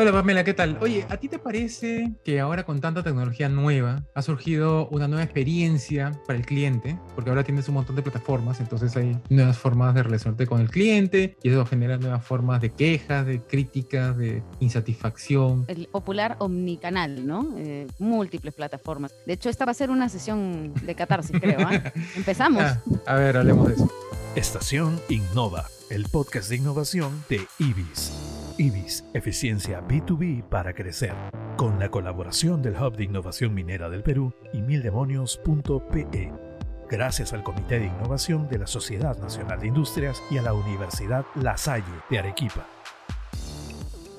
Hola Pamela, ¿qué tal? Oye, ¿a ti te parece que ahora con tanta tecnología nueva ha surgido una nueva experiencia para el cliente? Porque ahora tienes un montón de plataformas, entonces hay nuevas formas de relacionarte con el cliente y eso genera nuevas formas de quejas, de críticas, de insatisfacción. El popular omnicanal, ¿no? Eh, múltiples plataformas. De hecho, esta va a ser una sesión de catarsis, creo. ¿eh? Empezamos. Ah, a ver, hablemos de eso. Estación Innova, el podcast de innovación de IBIS. IBIS, eficiencia B2B para crecer, con la colaboración del Hub de Innovación Minera del Perú y mildemonios.pe. Gracias al Comité de Innovación de la Sociedad Nacional de Industrias y a la Universidad La Salle de Arequipa.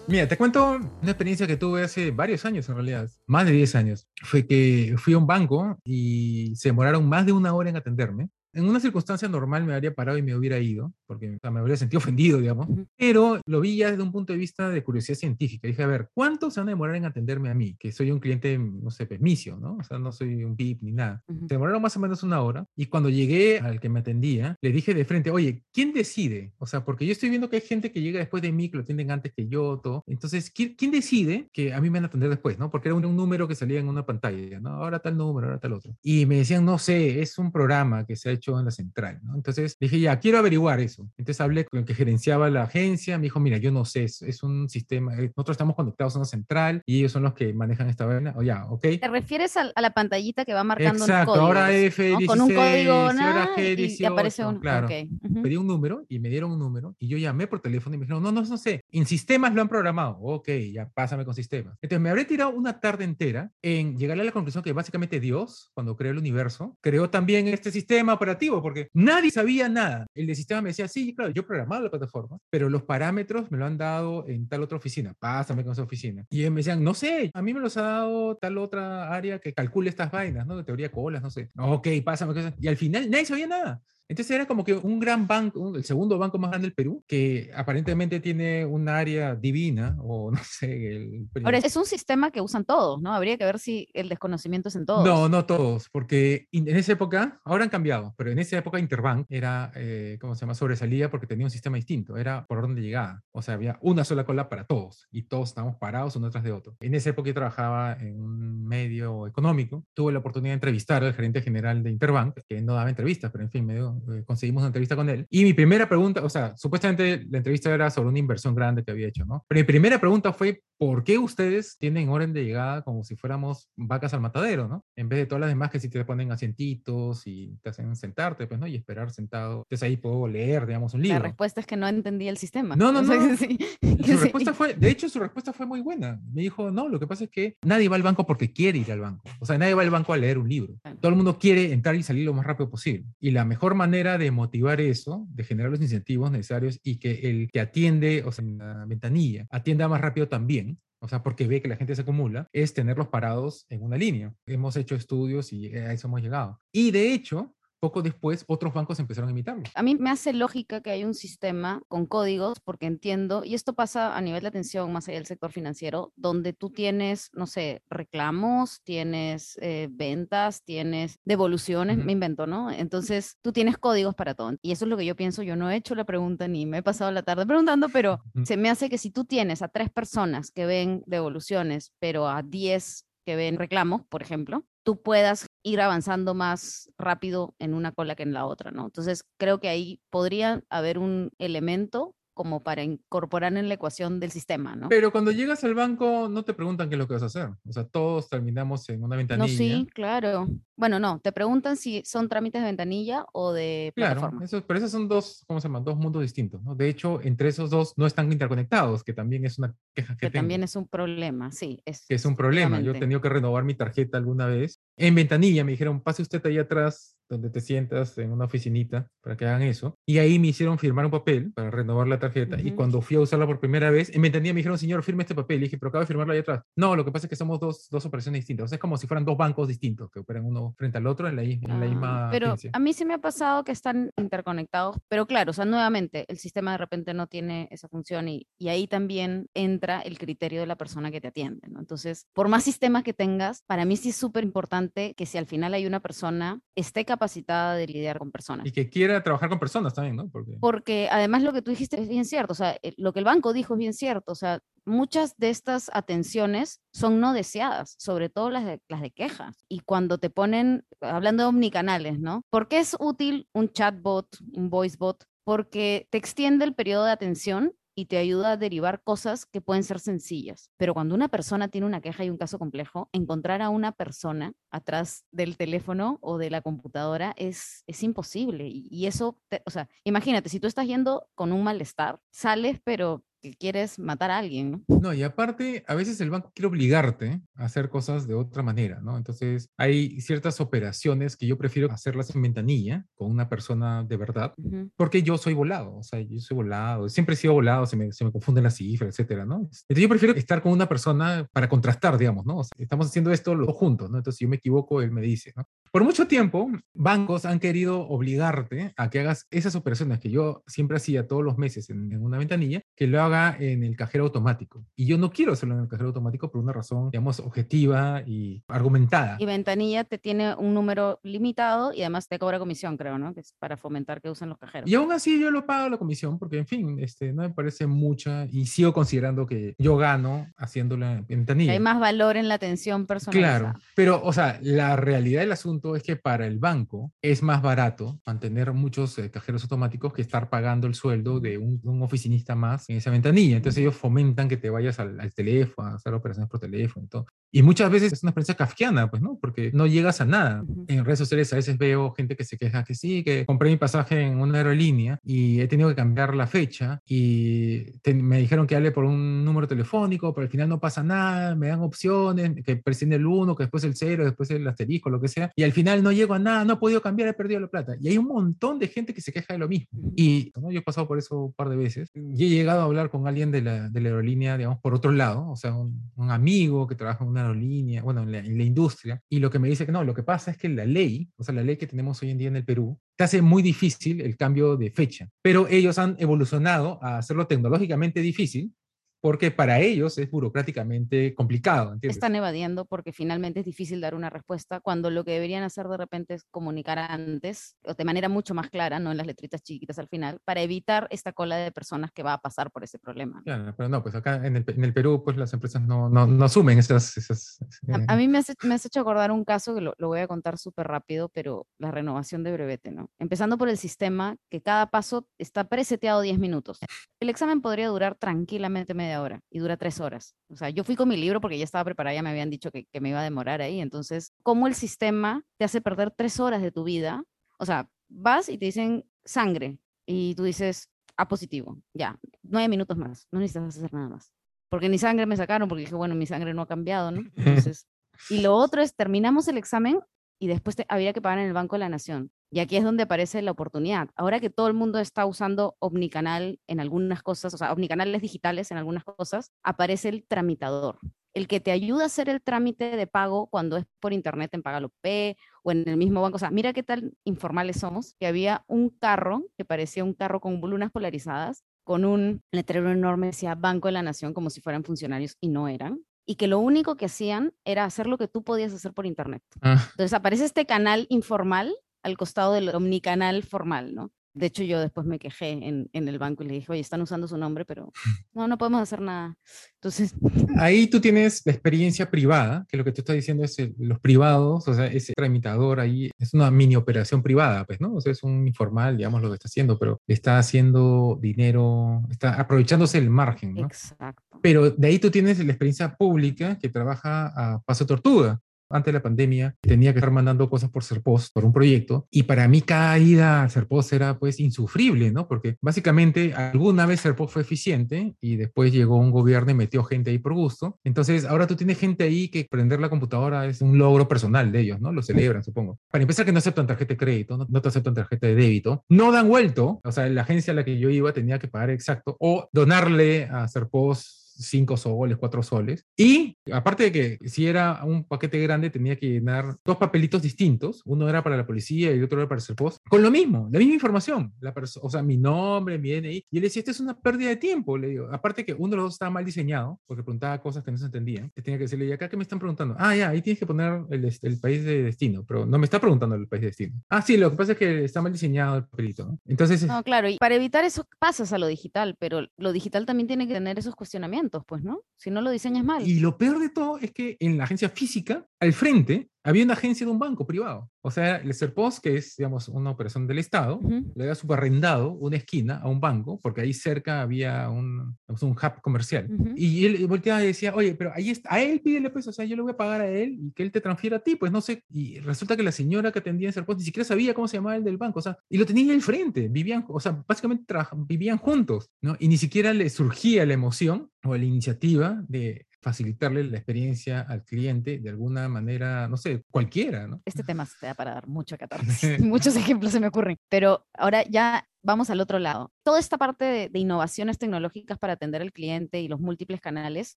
Mira, te cuento una experiencia que tuve hace varios años en realidad, más de 10 años. Fue que fui a un banco y se demoraron más de una hora en atenderme en una circunstancia normal me habría parado y me hubiera ido, porque me habría sentido ofendido, digamos, pero lo vi ya desde un punto de vista de curiosidad científica. Dije, a ver, ¿cuánto se van a demorar en atenderme a mí? Que soy un cliente, no sé, permiso, ¿no? O sea, no soy un VIP ni nada. Se demoraron más o menos una hora y cuando llegué al que me atendía, le dije de frente, oye, ¿quién decide? O sea, porque yo estoy viendo que hay gente que llega después de mí, que lo atienden antes que yo, todo. Entonces, ¿quién, quién decide que a mí me van a atender después, no? Porque era un, un número que salía en una pantalla, ¿no? Ahora tal número, ahora tal otro. Y me decían, no sé, es un programa que se ha hecho en la central. Entonces dije, ya, quiero averiguar eso. Entonces hablé con el que gerenciaba la agencia, me dijo, mira, yo no sé, es, un sistema, eh, nosotros estamos conectados a una central y ellos son los que manejan esta vaina, o ya, ok. ¿Te refieres a, la pantallita que va marcando Exacto, código? ahora F16, Con un código, ahora G18, y, aparece un, claro. Pedí un número y me dieron un número y yo llamé por teléfono y me dijeron, no, no, no sé, en sistemas lo han programado, ok, ya pásame con sistemas. Entonces me habré tirado una tarde entera en llegar a la conclusión que básicamente Dios, cuando creó el universo, creó también este sistema operativo, porque nadie sabía nada el de sistema me decía, sí, claro, yo programaba la plataforma, pero los parámetros me lo han dado en tal otra oficina, pásame con esa oficina. Y ellos me decían, no sé, a mí me los ha dado tal otra área que calcule estas vainas, ¿no? De teoría colas, no sé. Ok, pásame. Y al final nadie sabía nada. Entonces era como que un gran banco, el segundo banco más grande del Perú, que aparentemente tiene un área divina, o no sé. El... Ahora, es un sistema que usan todos, ¿no? Habría que ver si el desconocimiento es en todos. No, no todos, porque en esa época, ahora han cambiado, pero en esa época Interbank era, eh, ¿cómo se llama? Sobresalía porque tenía un sistema distinto, era por orden de llegada. O sea, había una sola cola para todos y todos estábamos parados uno tras de otro. En esa época yo trabajaba en un medio económico, tuve la oportunidad de entrevistar al gerente general de Interbank, que no daba entrevistas, pero en fin, me dio eh, conseguimos una entrevista con él. Y mi primera pregunta, o sea, supuestamente la entrevista era sobre una inversión grande que había hecho, ¿no? Pero mi primera pregunta fue, ¿por qué ustedes tienen orden de llegada como si fuéramos vacas al matadero, ¿no? En vez de todas las demás que si te ponen asientitos y te hacen sentarte, pues, ¿no? Y esperar sentado. Entonces ahí puedo leer, digamos, un libro. La respuesta es que no entendía el sistema. No, no, no. sí. Su respuesta fue, de hecho, su respuesta fue muy buena. Me dijo, no, lo que pasa es que nadie va al banco porque quiere ir al banco. O sea, nadie va al banco a leer un libro. Todo el mundo quiere entrar y salir lo más rápido posible. Y la mejor manera de motivar eso, de generar los incentivos necesarios y que el que atiende, o sea, en la ventanilla, atienda más rápido también, o sea, porque ve que la gente se acumula, es tenerlos parados en una línea. Hemos hecho estudios y a eso hemos llegado. Y de hecho, poco después otros bancos empezaron a imitarlo. A mí me hace lógica que hay un sistema con códigos porque entiendo, y esto pasa a nivel de atención más allá del sector financiero, donde tú tienes, no sé, reclamos, tienes eh, ventas, tienes devoluciones, me invento, ¿no? Entonces tú tienes códigos para todo. Y eso es lo que yo pienso, yo no he hecho la pregunta ni me he pasado la tarde preguntando, pero se me hace que si tú tienes a tres personas que ven devoluciones, pero a diez que ven reclamos, por ejemplo, tú puedas ir avanzando más rápido en una cola que en la otra, ¿no? Entonces, creo que ahí podría haber un elemento como para incorporar en la ecuación del sistema, ¿no? Pero cuando llegas al banco no te preguntan qué es lo que vas a hacer. O sea, todos terminamos en una ventanilla. No, sí, claro. Bueno, no, te preguntan si son trámites de ventanilla o de plataforma. Claro, eso, pero esos son dos, ¿cómo se llama? Dos mundos distintos, ¿no? De hecho, entre esos dos no están interconectados, que también es una queja que, que también es un problema, sí. Es, que es un problema. Yo he tenido que renovar mi tarjeta alguna vez. En ventanilla me dijeron, pase usted ahí atrás donde te sientas en una oficinita para que hagan eso. Y ahí me hicieron firmar un papel para renovar la tarjeta. Y cuando fui a usarla por primera vez, en ventanilla me dijeron, señor, firme este papel. Y dije, pero acabo de firmarlo ahí atrás. No, lo que pasa es que somos dos, dos operaciones distintas. O sea, es como si fueran dos bancos distintos que operan uno frente al otro en la, en la misma. Ah, pero a mí sí me ha pasado que están interconectados. Pero claro, o sea, nuevamente, el sistema de repente no tiene esa función y, y ahí también entra el criterio de la persona que te atiende. ¿no? Entonces, por más sistemas que tengas, para mí sí es súper importante importante que si al final hay una persona, esté capacitada de lidiar con personas. Y que quiera trabajar con personas también, ¿no? Porque, Porque además lo que tú dijiste es bien cierto, o sea, eh, lo que el banco dijo es bien cierto, o sea, muchas de estas atenciones son no deseadas, sobre todo las de, las de quejas. Y cuando te ponen, hablando de omnicanales, ¿no? ¿Por qué es útil un chatbot, un voicebot? Porque te extiende el periodo de atención y te ayuda a derivar cosas que pueden ser sencillas. Pero cuando una persona tiene una queja y un caso complejo, encontrar a una persona atrás del teléfono o de la computadora es, es imposible. Y, eso, o sea, imagínate, si tú estás yendo con un malestar, sales, pero que quieres matar a alguien, ¿no? No, y aparte, a veces el banco quiere obligarte a hacer cosas de otra manera, ¿no? Entonces, hay ciertas operaciones que yo prefiero hacerlas en ventanilla con una persona de verdad, porque yo soy volado, o sea, yo soy volado, siempre he sido volado, se me, se me confunden las cifras, etcétera, ¿no? Entonces, yo prefiero estar con una persona para contrastar, digamos, ¿no? O sea, estamos haciendo esto los juntos, ¿no? Entonces, si yo me equivoco, él me dice, ¿no? Por mucho tiempo, bancos han querido obligarte a que hagas esas operaciones que yo siempre hacía todos los meses en, en una ventanilla, que lo haga en el cajero automático. Y yo no quiero hacerlo en el cajero automático por una razón, digamos, objetiva y argumentada. Y ventanilla te tiene un número limitado y además te cobra comisión, creo, ¿no? Que es para fomentar que usen los cajeros. Y aún así yo lo pago la comisión porque, en fin, este, no me parece mucha y sigo considerando que yo gano haciéndola en ventanilla. Hay más valor en la atención personalizada. Claro, pero, o sea, la realidad del asunto es que para el banco es más barato mantener muchos eh, cajeros automáticos que estar pagando el sueldo de un, oficinista más en esa ventanilla. Entonces ellos fomentan que te vayas al, teléfono, a hacer operaciones por teléfono y todo. Y muchas veces es una experiencia kafkiana, pues, ¿no? Porque no llegas a nada. En redes sociales a veces veo gente que se queja que sí, que compré mi pasaje en una aerolínea y he tenido que cambiar la fecha y me dijeron que hable por un número telefónico, pero al final no pasa nada, me dan opciones, que presione el 1, que después el 0, después el asterisco, lo que sea, y al final no llego a nada, no he podido cambiar, he perdido la plata. Y hay un montón de gente que se queja de lo mismo. Y yo he pasado por eso un par de veces y he llegado a hablar con alguien de la, de la aerolínea, digamos, por otro lado, o sea, un, amigo que trabaja en una aerolínea, bueno, en la, en la, industria, y lo que me dice que no, lo que pasa es que la ley, o sea, la ley que tenemos hoy en día en el Perú, te hace muy difícil el cambio de fecha, pero ellos han evolucionado a hacerlo tecnológicamente difícil porque para ellos es burocráticamente complicado. Están evadiendo porque finalmente es difícil dar una respuesta cuando lo que deberían hacer de repente es comunicar antes o de manera mucho más clara, no en las letritas chiquitas al final, para evitar esta cola de personas que va a pasar por ese problema. Claro, pero no, pues acá en el, en el Perú pues las empresas no, no, no asumen esas... esas a, mí me has, me has, hecho acordar un caso que lo, lo voy a contar súper rápido, pero la renovación de brevete, ¿no? Empezando por el sistema, que cada paso está preseteado 10 minutos. El examen podría durar tranquilamente media hora y dura tres horas. O sea, yo fui con mi libro porque ya estaba preparada, ya me habían dicho que, que me iba a demorar ahí. Entonces, ¿cómo el sistema te hace perder tres horas de tu vida? O sea, vas y te dicen sangre y tú dices A positivo, ya, nueve minutos más, no necesitas hacer nada más. Porque ni sangre me sacaron porque dije, bueno, mi sangre no ha cambiado, ¿no? Entonces, y lo otro es, terminamos el examen y después te, habría que pagar en el Banco de la Nación. Y aquí es donde aparece la oportunidad. Ahora que todo el mundo está usando Omnicanal en algunas cosas, o sea, Omnicanales digitales en algunas cosas, aparece el tramitador, el que te ayuda a hacer el trámite de pago cuando es por internet en Pagalo P o en el mismo banco. O sea, mira qué tal informales somos, que había un carro que parecía un carro con lunas polarizadas, con un letrero enorme decía Banco de la Nación como si fueran funcionarios y no eran y que lo único que hacían era hacer lo que tú podías hacer por internet. Ah. Entonces aparece este canal informal al costado del omnicanal formal, ¿no? De hecho, yo después me quejé en, en, el banco y le dije, oye, están usando su nombre, pero no, no podemos hacer nada. Entonces... Ahí tú tienes la experiencia privada, que lo que tú estás diciendo es los privados, o sea, ese tramitador ahí es una mini operación privada, pues, ¿no? O sea, es un informal, digamos, lo que está haciendo, pero está haciendo dinero, está aprovechándose el margen, ¿no? Exacto. Pero de ahí tú tienes la experiencia pública que trabaja a paso tortuga, antes de la pandemia tenía que estar mandando cosas por Serpos, por un proyecto, y para mí cada ida a Serpos era pues insufrible, ¿no? Porque básicamente alguna vez Serpos fue eficiente y después llegó un gobierno y metió gente ahí por gusto. Entonces ahora tú tienes gente ahí que prender la computadora es un logro personal de ellos, ¿no? Lo celebran, supongo. Para empezar que no aceptan tarjeta de crédito, no, no te aceptan tarjeta de débito, no dan vuelto, o sea, la agencia a la que yo iba tenía que pagar exacto o donarle a Serpos 5 soles, 4 soles. Y aparte de que si era un paquete grande, tenía que llenar dos papelitos distintos. Uno era para la policía y el otro era para el CERPOS. Con lo mismo, la misma información. La o sea, mi nombre, mi DNI. Y él decía, esto es una pérdida de tiempo. Le digo, aparte que uno de los dos estaba mal diseñado, porque preguntaba cosas que no se entendían. Tenía que decirle, ¿y acá qué me están preguntando? Ah, ya, ahí tienes que poner el, el país de destino, pero no me está preguntando el país de destino. Ah, sí, lo que pasa es que está mal diseñado el papelito. ¿no? Entonces... No, claro, y para evitar eso pasas a lo digital, pero lo digital también tiene que tener esos cuestionamientos, pues, ¿no? Si no lo diseñas mal. Y lo peor de todo es que en la agencia física, al frente, había una agencia de un banco privado. O sea, el Serpos, que es, digamos, una operación del Estado, le había subarrendado una esquina a un banco, porque ahí cerca había un, un hub comercial. Y él volteaba y decía, oye, pero ahí está, a él pídele, pues, o sea, yo le voy a pagar a él y que él te transfiera a ti, pues, no sé. Y resulta que la señora que atendía en Serpos ni siquiera sabía cómo se llamaba el del banco, o sea, y lo tenía al frente, vivían, o sea, básicamente vivían juntos, ¿no? Y ni siquiera le surgía la emoción o la iniciativa de facilitarle la experiencia al cliente de alguna manera, no sé, cualquiera, ¿no? Este tema se da para dar mucho catarsis. Muchos ejemplos se me ocurren. Pero ahora ya vamos al otro lado. Toda esta parte de, innovaciones tecnológicas para atender al cliente y los múltiples canales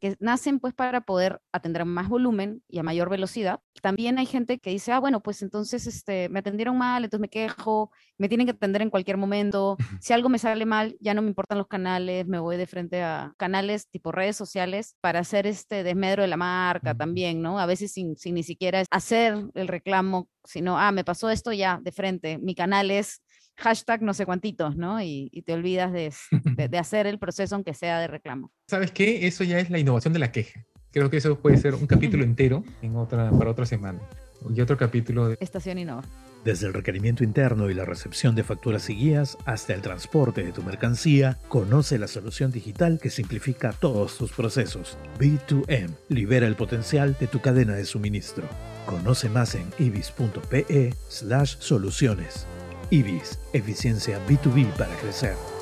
que nacen pues para poder atender a más volumen y a mayor velocidad. También hay gente que dice, ah, bueno, pues entonces este, me atendieron mal, entonces me quejo, me tienen que atender en cualquier momento. Si algo me sale mal, ya no me importan los canales, me voy de frente a canales tipo redes sociales para hacer este desmedro de la marca también, ¿no? A veces sin, sin ni siquiera hacer el reclamo, sino, ah, me pasó esto ya de frente. Mi canal es hashtag no sé cuántitos, ¿no? Y, te olvidas de, de, hacer el proceso aunque sea de reclamo. ¿Sabes qué? Eso ya es la innovación de la queja. Creo que eso puede ser un capítulo entero en otra, para otra semana. Y otro capítulo de... Estación Innova. Desde el requerimiento interno y la recepción de facturas y guías hasta el transporte de tu mercancía, conoce la solución digital que simplifica todos tus procesos. B2M libera el potencial de tu cadena de suministro. Conoce más en ibis.pe slash soluciones. IBIS, eficiencia B2B para crecer.